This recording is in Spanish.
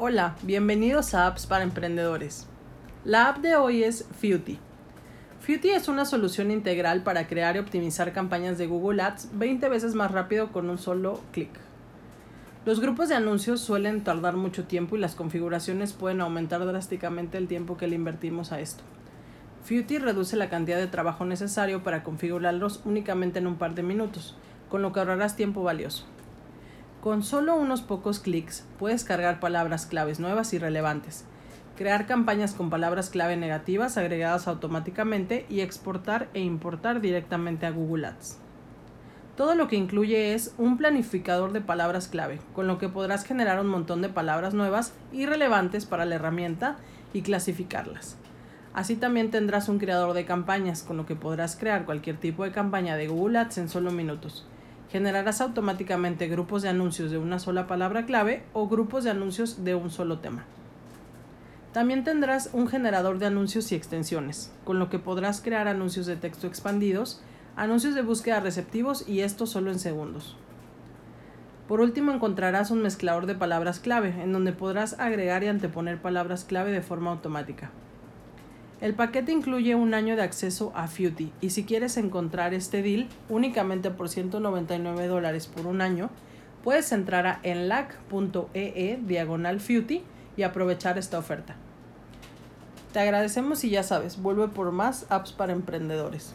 Hola, bienvenidos a Apps para Emprendedores. La app de hoy es Futy. Futy es una solución integral para crear y optimizar campañas de Google Ads 20 veces más rápido con un solo clic. Los grupos de anuncios suelen tardar mucho tiempo y las configuraciones pueden aumentar drásticamente el tiempo que le invertimos a esto. Futy reduce la cantidad de trabajo necesario para configurarlos únicamente en un par de minutos, con lo que ahorrarás tiempo valioso. Con solo unos pocos clics puedes cargar palabras claves nuevas y relevantes, crear campañas con palabras clave negativas agregadas automáticamente y exportar e importar directamente a Google Ads. Todo lo que incluye es un planificador de palabras clave, con lo que podrás generar un montón de palabras nuevas y relevantes para la herramienta y clasificarlas. Así también tendrás un creador de campañas, con lo que podrás crear cualquier tipo de campaña de Google Ads en solo minutos generarás automáticamente grupos de anuncios de una sola palabra clave o grupos de anuncios de un solo tema. También tendrás un generador de anuncios y extensiones, con lo que podrás crear anuncios de texto expandidos, anuncios de búsqueda receptivos y esto solo en segundos. Por último encontrarás un mezclador de palabras clave, en donde podrás agregar y anteponer palabras clave de forma automática. El paquete incluye un año de acceso a Futy y si quieres encontrar este deal únicamente por 199 dólares por un año, puedes entrar a enlac.ee diagonal Futy y aprovechar esta oferta. Te agradecemos y ya sabes, vuelve por más apps para emprendedores.